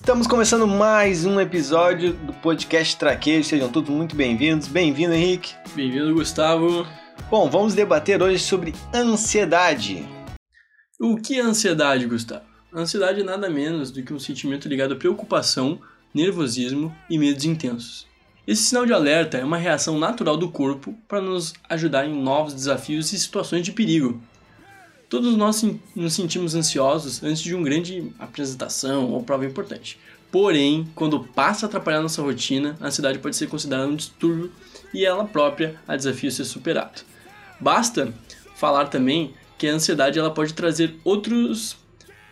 Estamos começando mais um episódio do podcast Traquejo. Sejam todos muito bem-vindos. Bem-vindo, Henrique. Bem-vindo, Gustavo. Bom, vamos debater hoje sobre ansiedade. O que é ansiedade, Gustavo? ansiedade é nada menos do que um sentimento ligado à preocupação, nervosismo e medos intensos. Esse sinal de alerta é uma reação natural do corpo para nos ajudar em novos desafios e situações de perigo. Todos nós nos sentimos ansiosos antes de uma grande apresentação ou prova importante. Porém, quando passa a atrapalhar nossa rotina, a ansiedade pode ser considerada um distúrbio e ela própria a desafio ser superado. Basta falar também que a ansiedade ela pode trazer outros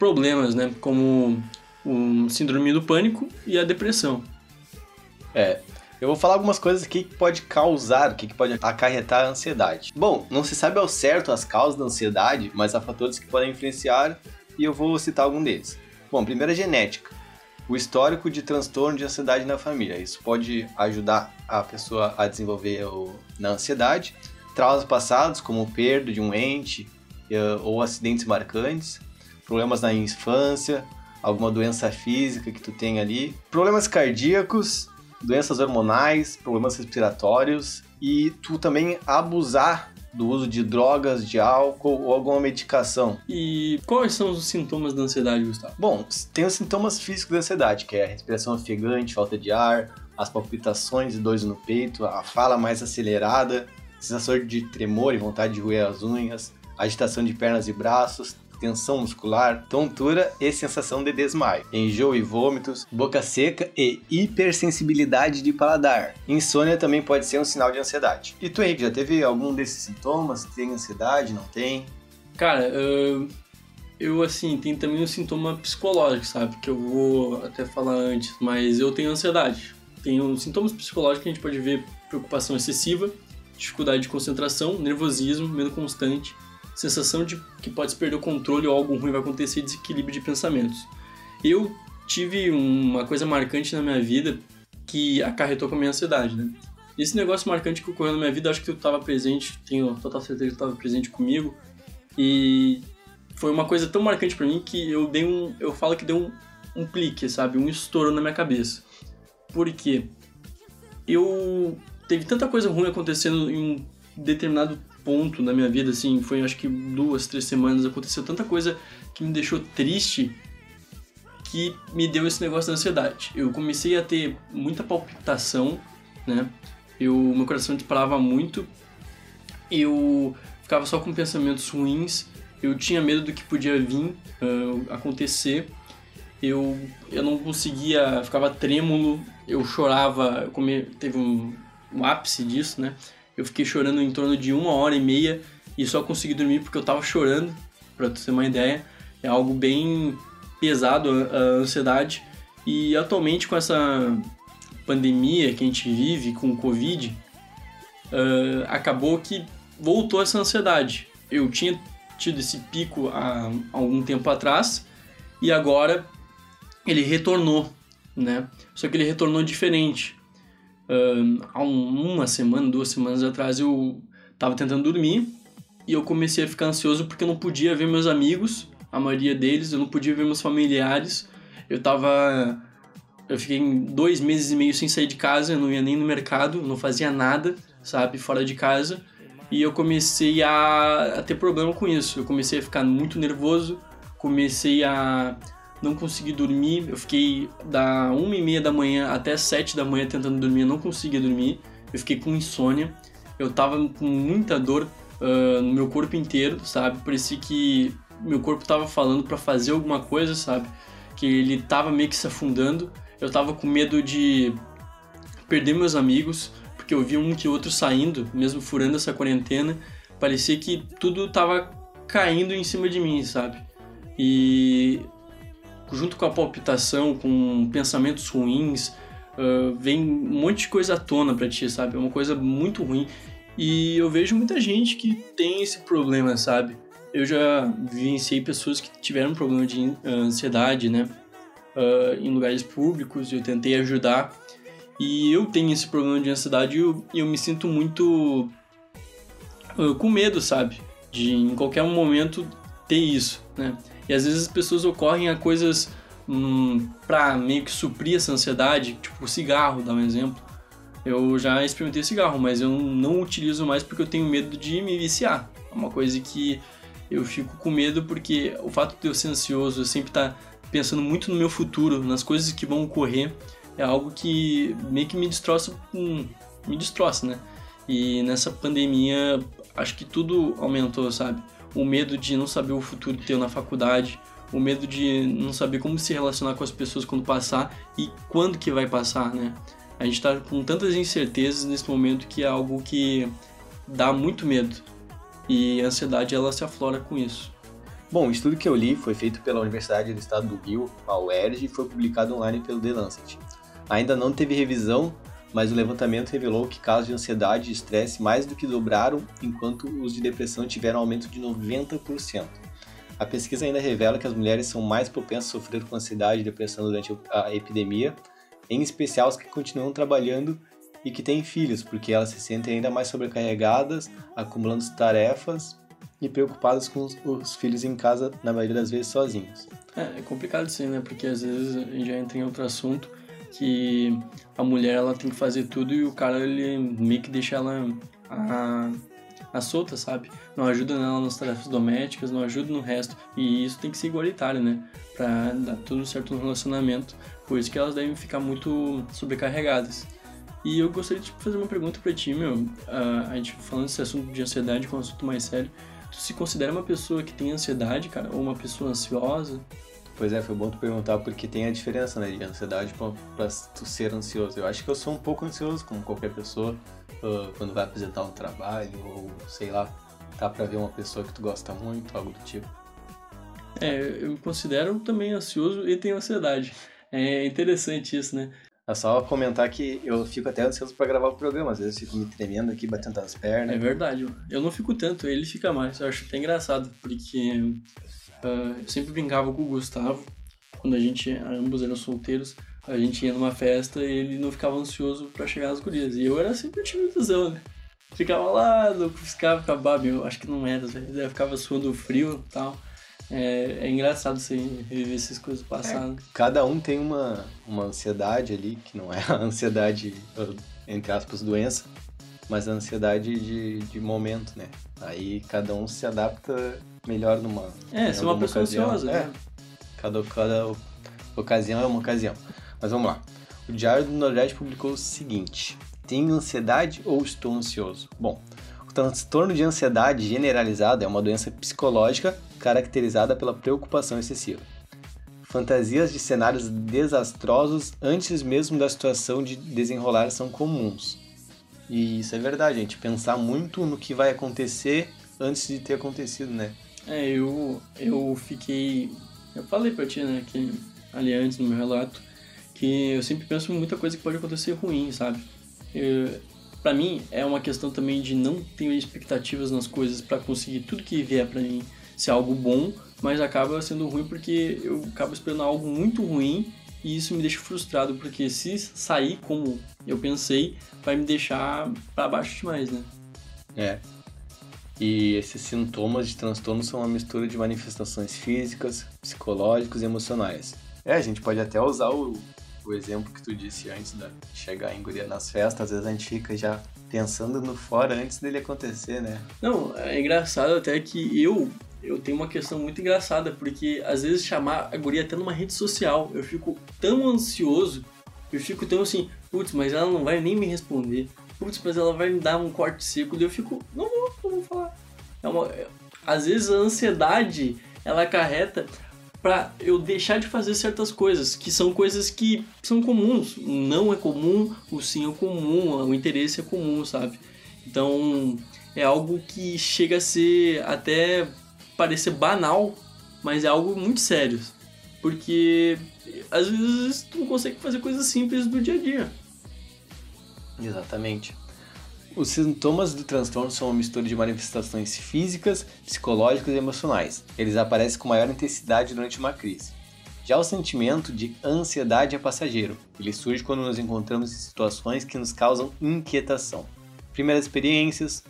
problemas, né, como o síndrome do pânico e a depressão. É, eu vou falar algumas coisas aqui que pode causar, que pode acarretar a ansiedade. Bom, não se sabe ao certo as causas da ansiedade, mas há fatores que podem influenciar e eu vou citar algum deles. Bom, primeiro é genética. O histórico de transtorno de ansiedade na família. Isso pode ajudar a pessoa a desenvolver o, na ansiedade. Traumas passados, como perda de um ente eh, ou acidentes marcantes. Problemas na infância, alguma doença física que tu tem ali. Problemas cardíacos, doenças hormonais, problemas respiratórios e tu também abusar do uso de drogas, de álcool ou alguma medicação. E quais são os sintomas da ansiedade, Gustavo? Bom, tem os sintomas físicos da ansiedade, que é a respiração ofegante, falta de ar, as palpitações e dores no peito, a fala mais acelerada, sensação de tremor e vontade de roer as unhas, agitação de pernas e braços, tensão muscular, tontura e sensação de desmaio, enjoo e vômitos, boca seca e hipersensibilidade de paladar. Insônia também pode ser um sinal de ansiedade. E tu, Henrique, já teve algum desses sintomas? Tem ansiedade? Não tem? Cara, eu, eu assim, tem também um sintoma psicológico, sabe? Que eu vou até falar antes, mas eu tenho ansiedade. Tenho sintomas psicológicos que a gente pode ver preocupação excessiva, dificuldade de concentração, nervosismo, medo constante, sensação de que pode se perder o controle ou algo ruim vai acontecer, desequilíbrio de pensamentos. Eu tive uma coisa marcante na minha vida que acarretou com a minha ansiedade, né? Esse negócio marcante que ocorreu na minha vida, acho que tu estava presente, tenho total certeza que tu estava presente comigo, e foi uma coisa tão marcante para mim que eu dei um, eu falo que deu um, um clique, sabe, um estouro na minha cabeça. Por quê? Eu teve tanta coisa ruim acontecendo em um determinado ponto na minha vida, assim, foi acho que duas, três semanas, aconteceu tanta coisa que me deixou triste que me deu esse negócio da ansiedade. Eu comecei a ter muita palpitação, né? Eu, meu coração disparava muito, eu ficava só com pensamentos ruins, eu tinha medo do que podia vir uh, acontecer, eu, eu não conseguia, ficava trêmulo, eu chorava, eu come, teve um, um ápice disso, né? Eu fiquei chorando em torno de uma hora e meia e só consegui dormir porque eu tava chorando, pra tu ter uma ideia. É algo bem pesado a ansiedade. E atualmente com essa pandemia que a gente vive, com o Covid, uh, acabou que voltou essa ansiedade. Eu tinha tido esse pico há algum tempo atrás e agora ele retornou, né? Só que ele retornou diferente há um, uma semana, duas semanas atrás, eu tava tentando dormir e eu comecei a ficar ansioso porque eu não podia ver meus amigos, a maioria deles, eu não podia ver meus familiares. Eu tava. Eu fiquei dois meses e meio sem sair de casa, eu não ia nem no mercado, não fazia nada, sabe, fora de casa. E eu comecei a, a ter problema com isso. Eu comecei a ficar muito nervoso, comecei a não consegui dormir. Eu fiquei da uma e meia da manhã até sete da manhã tentando dormir, eu não conseguia dormir. Eu fiquei com insônia. Eu tava com muita dor uh, no meu corpo inteiro, sabe? Parecia que meu corpo tava falando para fazer alguma coisa, sabe? Que ele tava meio que se afundando. Eu tava com medo de perder meus amigos, porque eu vi um que outro saindo, mesmo furando essa quarentena. Parecia que tudo tava caindo em cima de mim, sabe? E junto com a palpitação, com pensamentos ruins, uh, vem um monte de coisa à tona pra ti, sabe? É uma coisa muito ruim. E eu vejo muita gente que tem esse problema, sabe? Eu já vivenciei pessoas que tiveram problema de ansiedade, né? Uh, em lugares públicos, eu tentei ajudar. E eu tenho esse problema de ansiedade e eu, eu me sinto muito uh, com medo, sabe? De em qualquer momento ter isso, né? E às vezes as pessoas ocorrem a coisas hum, pra meio que suprir essa ansiedade, tipo o cigarro, dá um exemplo. Eu já experimentei cigarro, mas eu não utilizo mais porque eu tenho medo de me viciar. É uma coisa que eu fico com medo porque o fato de eu ser ansioso, eu sempre estar tá pensando muito no meu futuro, nas coisas que vão ocorrer, é algo que meio que me destroça, hum, me destroça, né? E nessa pandemia, acho que tudo aumentou, sabe? O medo de não saber o futuro teu na faculdade, o medo de não saber como se relacionar com as pessoas quando passar e quando que vai passar, né? A gente tá com tantas incertezas nesse momento que é algo que dá muito medo. E a ansiedade ela se aflora com isso. Bom, o estudo que eu li foi feito pela Universidade do Estado do Rio, a UERJ, e foi publicado online pelo The Lancet. Ainda não teve revisão, mas o levantamento revelou que casos de ansiedade e estresse mais do que dobraram, enquanto os de depressão tiveram aumento de 90%. A pesquisa ainda revela que as mulheres são mais propensas a sofrer com ansiedade e depressão durante a epidemia, em especial as que continuam trabalhando e que têm filhos, porque elas se sentem ainda mais sobrecarregadas, acumulando tarefas e preocupadas com os, os filhos em casa, na maioria das vezes sozinhos. É, é complicado sim, né? Porque às vezes já entra em outro assunto que a mulher ela tem que fazer tudo e o cara ele meio que deixa ela a, a solta, sabe? Não ajuda ela nas tarefas domésticas, não ajuda no resto. E isso tem que ser igualitário, né? Pra dar tudo certo no relacionamento. Por isso que elas devem ficar muito sobrecarregadas. E eu gostaria de fazer uma pergunta para ti, meu. Uh, a gente falando desse assunto de ansiedade, que é um assunto mais sério. Tu se considera uma pessoa que tem ansiedade, cara? Ou uma pessoa ansiosa? Pois é, foi bom tu perguntar porque tem a diferença, né, de ansiedade pra tu ser ansioso. Eu acho que eu sou um pouco ansioso, como qualquer pessoa, uh, quando vai apresentar um trabalho ou, sei lá, tá pra ver uma pessoa que tu gosta muito, algo do tipo. É, eu me considero também ansioso e tenho ansiedade. É interessante isso, né? É só comentar que eu fico até ansioso para gravar o programa. Às vezes eu fico me tremendo aqui, batendo as pernas. É verdade. Eu não fico tanto, ele fica mais. Eu acho até engraçado, porque uh, eu sempre brincava com o Gustavo, quando a gente, ambos eram solteiros, a gente ia numa festa e ele não ficava ansioso para chegar às gurias. E eu era sempre o time do né? Ficava lá, não ficava, ficava, eu acho que não era, eu ficava suando frio e tal. É, é engraçado você reviver essas coisas passadas. É, cada um tem uma, uma ansiedade ali, que não é a ansiedade, entre aspas, doença, mas a ansiedade de, de momento, né? Aí cada um se adapta melhor numa. É, ser uma pessoa ocasião. ansiosa, é. né? Cada, cada ocasião é uma ocasião. Mas vamos lá. O Diário do Nordeste publicou o seguinte: Tenho ansiedade ou estou ansioso? Bom, o transtorno de ansiedade generalizada é uma doença psicológica caracterizada pela preocupação excessiva. Fantasias de cenários desastrosos antes mesmo da situação de desenrolar são comuns. E isso é verdade, gente. Pensar muito no que vai acontecer antes de ter acontecido, né? É, eu, eu fiquei. Eu falei pra ti, né, que ali antes no meu relato, que eu sempre penso em muita coisa que pode acontecer ruim, sabe? Eu, pra mim, é uma questão também de não ter expectativas nas coisas para conseguir tudo que vier para mim ser algo bom, mas acaba sendo ruim porque eu acabo esperando algo muito ruim e isso me deixa frustrado porque se sair como eu pensei, vai me deixar para baixo demais, né? É. E esses sintomas de transtorno são uma mistura de manifestações físicas, psicológicas e emocionais. É, a gente pode até usar o, o exemplo que tu disse antes de chegar em guria nas festas, às vezes a gente fica já pensando no fora antes dele acontecer, né? Não, é engraçado até que eu eu tenho uma questão muito engraçada, porque às vezes chamar a guria até numa rede social, eu fico tão ansioso, eu fico tão assim, putz, mas ela não vai nem me responder, putz, mas ela vai me dar um corte seco, e eu fico, não vou, não vou falar. É uma, é, às vezes a ansiedade, ela acarreta para eu deixar de fazer certas coisas, que são coisas que são comuns. Não é comum, o sim é comum, o interesse é comum, sabe? Então, é algo que chega a ser até parecer banal, mas é algo muito sério. Porque às vezes tu não consegue fazer coisas simples do dia a dia. Exatamente. Os sintomas do transtorno são uma mistura de manifestações físicas, psicológicas e emocionais. Eles aparecem com maior intensidade durante uma crise. Já o sentimento de ansiedade é passageiro. Ele surge quando nos encontramos em situações que nos causam inquietação. Primeiras experiências,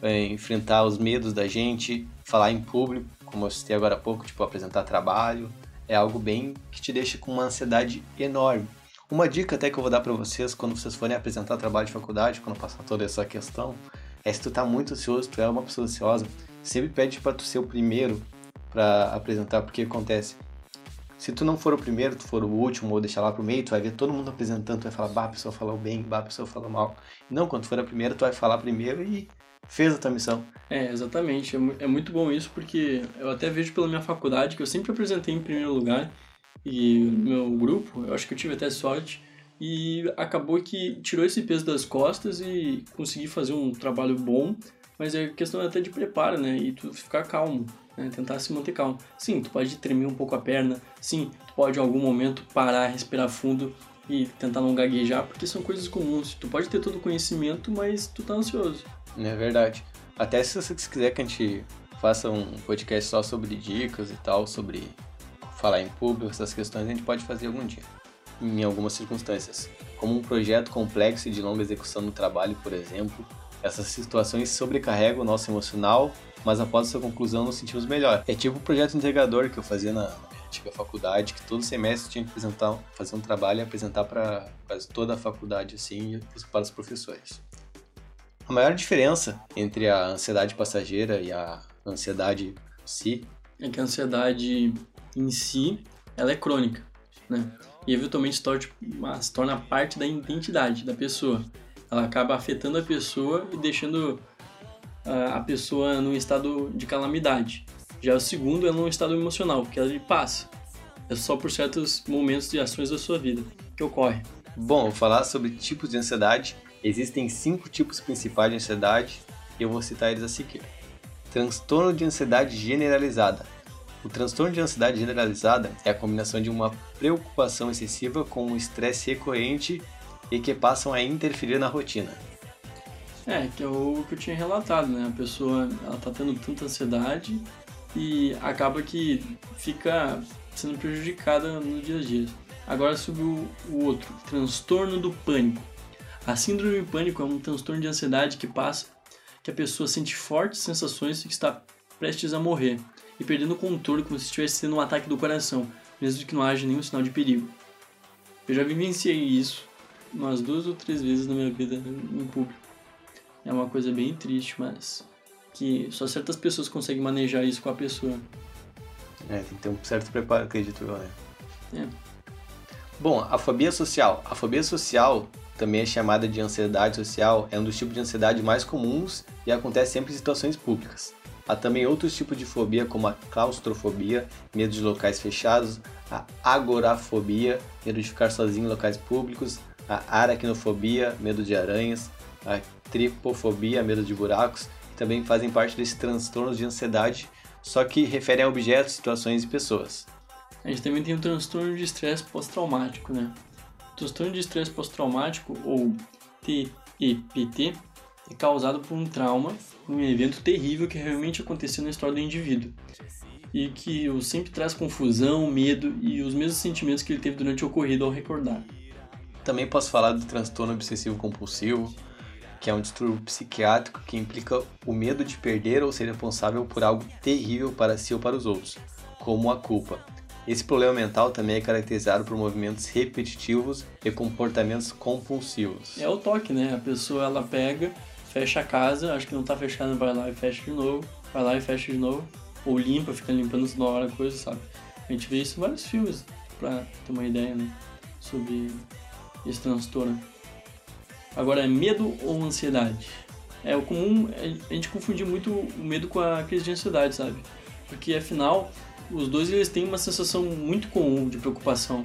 é, enfrentar os medos da gente, falar em público, como eu citei agora há pouco, tipo apresentar trabalho, é algo bem que te deixa com uma ansiedade enorme. Uma dica até que eu vou dar para vocês quando vocês forem apresentar trabalho de faculdade, quando passar toda essa questão, é se tu tá muito ansioso, tu é uma pessoa ansiosa, sempre pede para tu ser o primeiro para apresentar, porque acontece. Se tu não for o primeiro, tu for o último ou deixar lá pro meio, tu vai ver todo mundo apresentando, tu vai falar, bah, a pessoa falou bem, bah, a pessoa falou mal. Não, quando tu for a primeira, tu vai falar primeiro e fez a tua missão. É, exatamente. É, é muito bom isso porque eu até vejo pela minha faculdade que eu sempre apresentei em primeiro lugar e no meu grupo, eu acho que eu tive até sorte e acabou que tirou esse peso das costas e consegui fazer um trabalho bom, mas é questão até de preparo, né? E tu ficar calmo né? tentar se manter calmo. Sim, tu pode tremer um pouco a perna, sim, tu pode em algum momento parar, respirar fundo e tentar não gaguejar, porque são coisas comuns. Tu pode ter todo o conhecimento, mas tu tá ansioso. É verdade. Até se você quiser que a gente faça um podcast só sobre dicas e tal, sobre falar em público, essas questões, a gente pode fazer algum dia, em algumas circunstâncias. Como um projeto complexo e de longa execução no trabalho, por exemplo, essas situações sobrecarregam o nosso emocional mas após essa conclusão nos sentimos melhor. É tipo o projeto integrador que eu fazia na, minha antiga faculdade, que todo semestre tinha que apresentar, fazer um trabalho e apresentar para toda a faculdade assim para os professores. A maior diferença entre a ansiedade passageira e a ansiedade em si é que a ansiedade em si ela é crônica, né? E eventualmente se torna, se torna parte da identidade da pessoa. Ela acaba afetando a pessoa e deixando a pessoa num estado de calamidade. Já o segundo é num estado emocional, que ela passa. É só por certos momentos e ações da sua vida que ocorre. Bom, vou falar sobre tipos de ansiedade. Existem cinco tipos principais de ansiedade e eu vou citar eles a seguir. Transtorno de ansiedade generalizada. O transtorno de ansiedade generalizada é a combinação de uma preocupação excessiva com um estresse recorrente e que passam a interferir na rotina. É, que é o que eu tinha relatado, né? A pessoa, ela tá tendo tanta ansiedade e acaba que fica sendo prejudicada no dia a dia. Agora sobre o outro, transtorno do pânico. A síndrome do pânico é um transtorno de ansiedade que passa que a pessoa sente fortes sensações de que está prestes a morrer e perdendo o controle como se estivesse tendo um ataque do coração, mesmo que não haja nenhum sinal de perigo. Eu já vivenciei isso umas duas ou três vezes na minha vida em público. É uma coisa bem triste, mas que só certas pessoas conseguem manejar isso com a pessoa. É, tem que ter um certo preparo, acredito eu, né? É. Bom, a fobia social. A fobia social, também é chamada de ansiedade social, é um dos tipos de ansiedade mais comuns e acontece sempre em situações públicas. Há também outros tipos de fobia, como a claustrofobia, medo de locais fechados, a agorafobia, medo de ficar sozinho em locais públicos, a aracnofobia, medo de aranhas, a tripofobia, medo de buracos, que também fazem parte desses transtornos de ansiedade, só que referem a objetos, situações e pessoas. A gente também tem o transtorno de estresse pós-traumático, né? Transtorno de estresse pós-traumático, ou TEPT, é causado por um trauma, um evento terrível que realmente aconteceu na história do indivíduo e que sempre traz confusão, medo e os mesmos sentimentos que ele teve durante o ocorrido ao recordar. Também posso falar do transtorno obsessivo compulsivo, que é um distúrbio psiquiátrico que implica o medo de perder ou ser responsável por algo terrível para si ou para os outros, como a culpa. Esse problema mental também é caracterizado por movimentos repetitivos e comportamentos compulsivos. É o toque, né? A pessoa ela pega, fecha a casa, acho que não está fechada, vai lá e fecha de novo, vai lá e fecha de novo, ou limpa, fica limpando toda hora, coisa, sabe? A gente vê isso em vários filmes, para ter uma ideia, né? Sobre esse transtorno. Agora, é medo ou ansiedade? É o comum a gente confundir muito o medo com a crise de ansiedade, sabe? Porque afinal, os dois eles têm uma sensação muito comum de preocupação.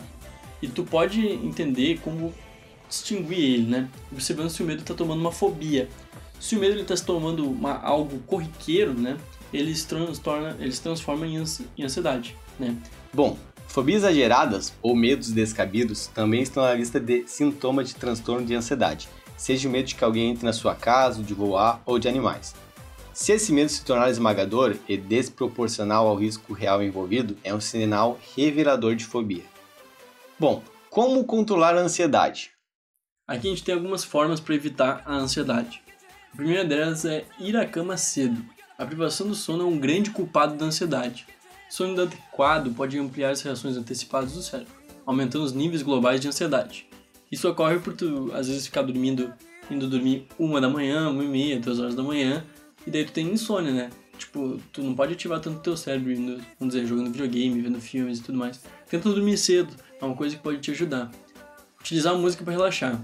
E tu pode entender como distinguir ele, né? Observando se o medo está tomando uma fobia. Se o medo está se tomando uma, algo corriqueiro, né? Ele se, transtorna, ele se transforma em ansiedade, né? Bom, Fobias exageradas ou medos descabidos também estão na lista de sintomas de transtorno de ansiedade, seja o medo de que alguém entre na sua casa, de voar ou de animais. Se esse medo se tornar esmagador e desproporcional ao risco real envolvido, é um sinal revelador de fobia. Bom, como controlar a ansiedade? Aqui a gente tem algumas formas para evitar a ansiedade. A primeira delas é ir à cama cedo. A privação do sono é um grande culpado da ansiedade. Sono inadequado pode ampliar as reações antecipadas do cérebro, aumentando os níveis globais de ansiedade. Isso ocorre por tu, às vezes, ficar dormindo, indo dormir uma da manhã, uma e meia, duas horas da manhã, e daí tu tem insônia, né? Tipo, tu não pode ativar tanto teu cérebro indo, vamos dizer, jogando videogame, vendo filmes e tudo mais. Tenta dormir cedo, é uma coisa que pode te ajudar. Utilizar a música para relaxar.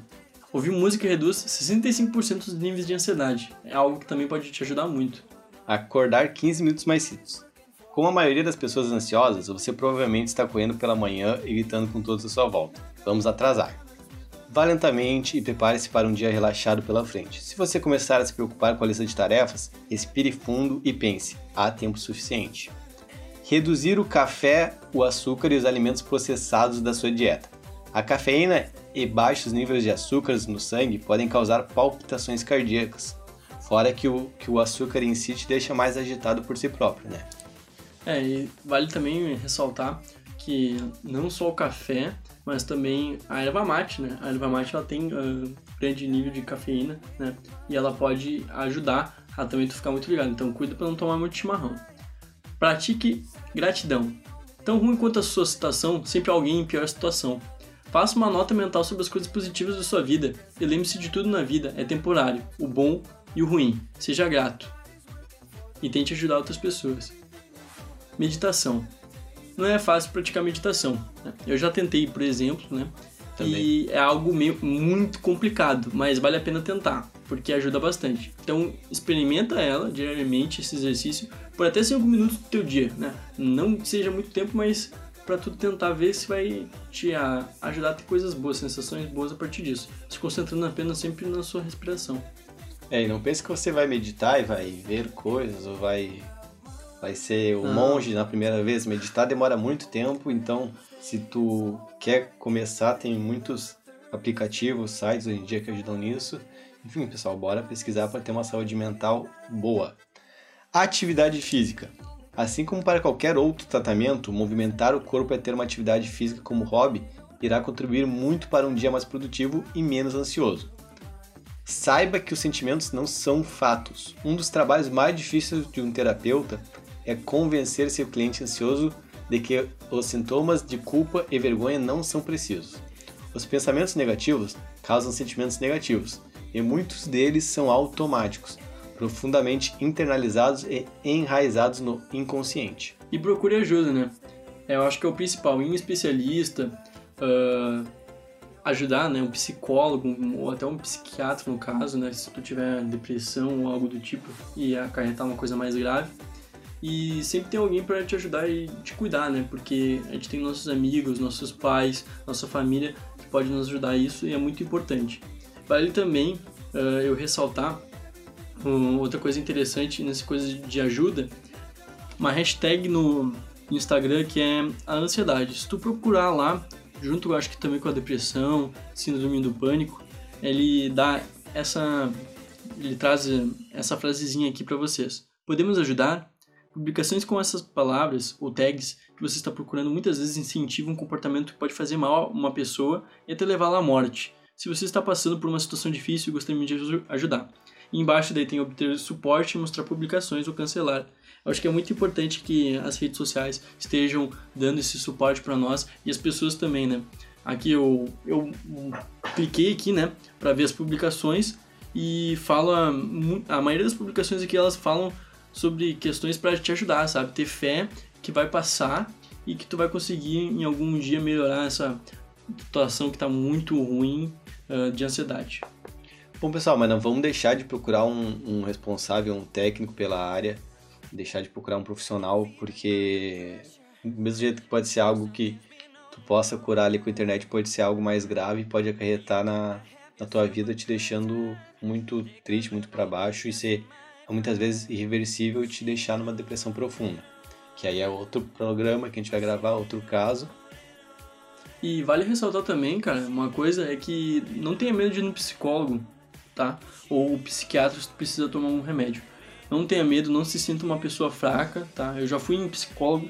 Ouvir música reduz 65% dos níveis de ansiedade. É algo que também pode te ajudar muito. Acordar 15 minutos mais cedo. Como a maioria das pessoas ansiosas, você provavelmente está correndo pela manhã e gritando com todos à sua volta. Vamos atrasar. Vá lentamente e prepare-se para um dia relaxado pela frente. Se você começar a se preocupar com a lista de tarefas, respire fundo e pense: há tempo suficiente. Reduzir o café, o açúcar e os alimentos processados da sua dieta. A cafeína e baixos níveis de açúcares no sangue podem causar palpitações cardíacas, fora que o, que o açúcar em si te deixa mais agitado por si próprio, né? É, e vale também ressaltar que não só o café, mas também a erva mate, né? A erva mate ela tem uh, grande nível de cafeína, né? E ela pode ajudar a também tu ficar muito ligado. Então cuida para não tomar muito chimarrão. Pratique gratidão. Tão ruim quanto a sua situação, sempre alguém em pior situação. Faça uma nota mental sobre as coisas positivas da sua vida e lembre-se de tudo na vida é temporário, o bom e o ruim. Seja grato e tente ajudar outras pessoas. Meditação. Não é fácil praticar meditação. Né? Eu já tentei, por exemplo, né? Também. E é algo meio, muito complicado, mas vale a pena tentar, porque ajuda bastante. Então, experimenta ela diariamente, esse exercício, por até 5 minutos do teu dia, né? Não que seja muito tempo, mas para tu tentar ver se vai te ajudar a ter coisas boas, sensações boas a partir disso. Se concentrando apenas sempre na sua respiração. É, e não pense que você vai meditar e vai ver coisas ou vai vai ser o ah. monge na primeira vez. Meditar demora muito tempo, então se tu quer começar, tem muitos aplicativos, sites hoje em dia que ajudam nisso. Enfim, pessoal, bora pesquisar para ter uma saúde mental boa. Atividade física. Assim como para qualquer outro tratamento, movimentar o corpo é ter uma atividade física como hobby irá contribuir muito para um dia mais produtivo e menos ansioso. Saiba que os sentimentos não são fatos. Um dos trabalhos mais difíceis de um terapeuta é convencer seu cliente ansioso de que os sintomas de culpa e vergonha não são precisos. Os pensamentos negativos causam sentimentos negativos, e muitos deles são automáticos, profundamente internalizados e enraizados no inconsciente. E procure ajuda, né? Eu acho que é o principal, em um especialista, uh, ajudar, né, um psicólogo ou até um psiquiatra no caso, né, se tu tiver depressão ou algo do tipo e acarretar uma coisa mais grave. E sempre tem alguém para te ajudar e te cuidar, né? Porque a gente tem nossos amigos, nossos pais, nossa família que pode nos ajudar isso e é muito importante. Vale também uh, eu ressaltar outra coisa interessante nessa coisa de ajuda, uma hashtag no Instagram que é a ansiedade. Se tu procurar lá, junto acho que também com a depressão, síndrome do pânico, ele dá essa ele traz essa frasezinha aqui para vocês. Podemos ajudar? Publicações com essas palavras ou tags que você está procurando muitas vezes incentivam um comportamento que pode fazer mal a uma pessoa e até levá-la à morte. Se você está passando por uma situação difícil gostaria de ajudar. E embaixo daí tem obter suporte, mostrar publicações ou cancelar. Eu acho que é muito importante que as redes sociais estejam dando esse suporte para nós e as pessoas também, né? Aqui eu, eu cliquei aqui, né, para ver as publicações e fala a maioria das publicações aqui elas falam sobre questões para te ajudar, sabe? Ter fé que vai passar e que tu vai conseguir em algum dia melhorar essa situação que está muito ruim uh, de ansiedade. Bom, pessoal, mas não vamos deixar de procurar um, um, responsável, um técnico pela área, deixar de procurar um profissional, porque do mesmo jeito que pode ser algo que tu possa curar ali com a internet, pode ser algo mais grave, pode acarretar na, na tua vida, te deixando muito triste, muito para baixo e ser muitas vezes irreversível te deixar numa depressão profunda. Que aí é outro programa que a gente vai gravar, outro caso. E vale ressaltar também, cara, uma coisa é que não tenha medo de ir no psicólogo tá? Ou o psiquiatra se precisa tomar um remédio. não tenha medo, não se sinta uma pessoa fraca, tá? Eu já fui em psicólogo,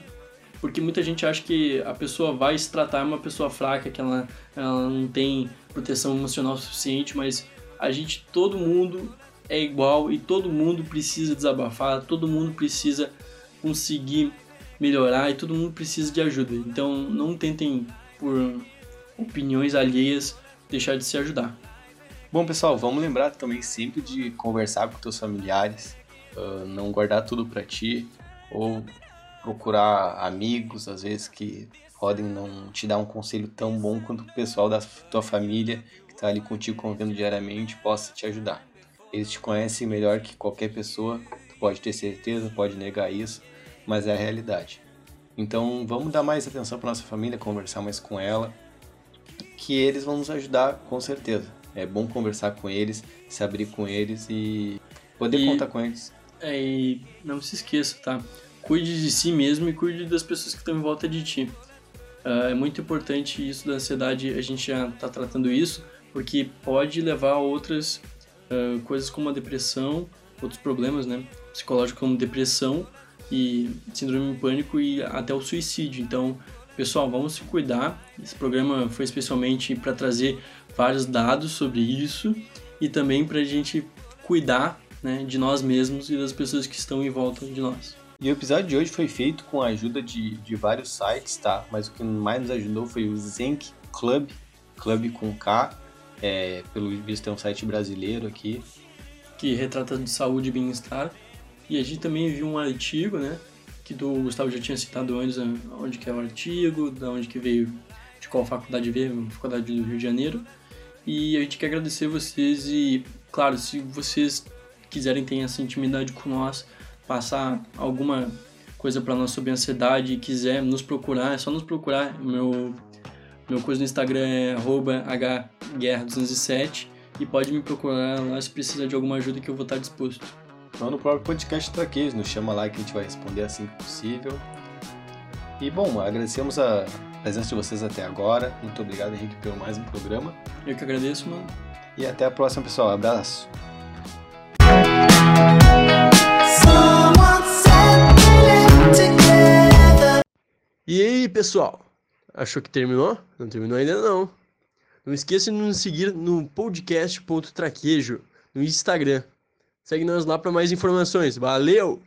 porque muita gente acha que a pessoa vai se tratar uma pessoa fraca, que ela, ela não tem proteção emocional suficiente, mas a gente, todo mundo é igual e todo mundo precisa desabafar, todo mundo precisa conseguir melhorar e todo mundo precisa de ajuda. Então não tentem por opiniões alheias deixar de se ajudar. Bom pessoal, vamos lembrar também sempre de conversar com teus familiares, uh, não guardar tudo para ti ou procurar amigos às vezes que podem não te dar um conselho tão bom quanto o pessoal da tua família que está ali contigo convivendo diariamente possa te ajudar. Eles te conhecem melhor que qualquer pessoa, tu pode ter certeza, pode negar isso, mas é a realidade. Então vamos dar mais atenção para nossa família, conversar mais com ela, que eles vão nos ajudar com certeza. É bom conversar com eles, se abrir com eles e poder e, contar com eles. É, e não se esqueça, tá? Cuide de si mesmo e cuide das pessoas que estão em volta de ti. Uh, é muito importante isso da ansiedade, a gente já está tratando isso, porque pode levar a outras uh, coisas como a depressão, outros problemas né, psicológicos como depressão e síndrome de pânico e até o suicídio. Então, pessoal, vamos se cuidar. Esse programa foi especialmente para trazer vários dados sobre isso e também para a gente cuidar né, de nós mesmos e das pessoas que estão em volta de nós. E o episódio de hoje foi feito com a ajuda de, de vários sites, tá? Mas o que mais nos ajudou foi o Zenk Club, Club com K, é, pelo visto é um site brasileiro aqui. Que retrata de saúde e bem-estar. E a gente também viu um artigo, né? Que o Gustavo já tinha citado antes, né, onde que é o artigo, da onde que veio, de qual faculdade veio, faculdade do Rio de Janeiro. E a gente quer agradecer vocês e, claro, se vocês quiserem ter essa intimidade com nós, passar alguma coisa para nós sobre ansiedade e quiser nos procurar, é só nos procurar. Meu meu coisa no Instagram é hguerra207 e pode me procurar lá se precisar de alguma ajuda que eu vou estar disposto. Então no próprio podcast Traquejo, nos chama lá que a gente vai responder assim que possível. E bom, agradecemos a presença de vocês até agora. Muito obrigado, Henrique, pelo mais um programa. Eu que agradeço, mano. E até a próxima, pessoal. Abraço. E aí, pessoal? Achou que terminou? Não terminou ainda não. Não esqueça de nos seguir no podcast.traquejo no Instagram. Segue nós lá para mais informações. Valeu!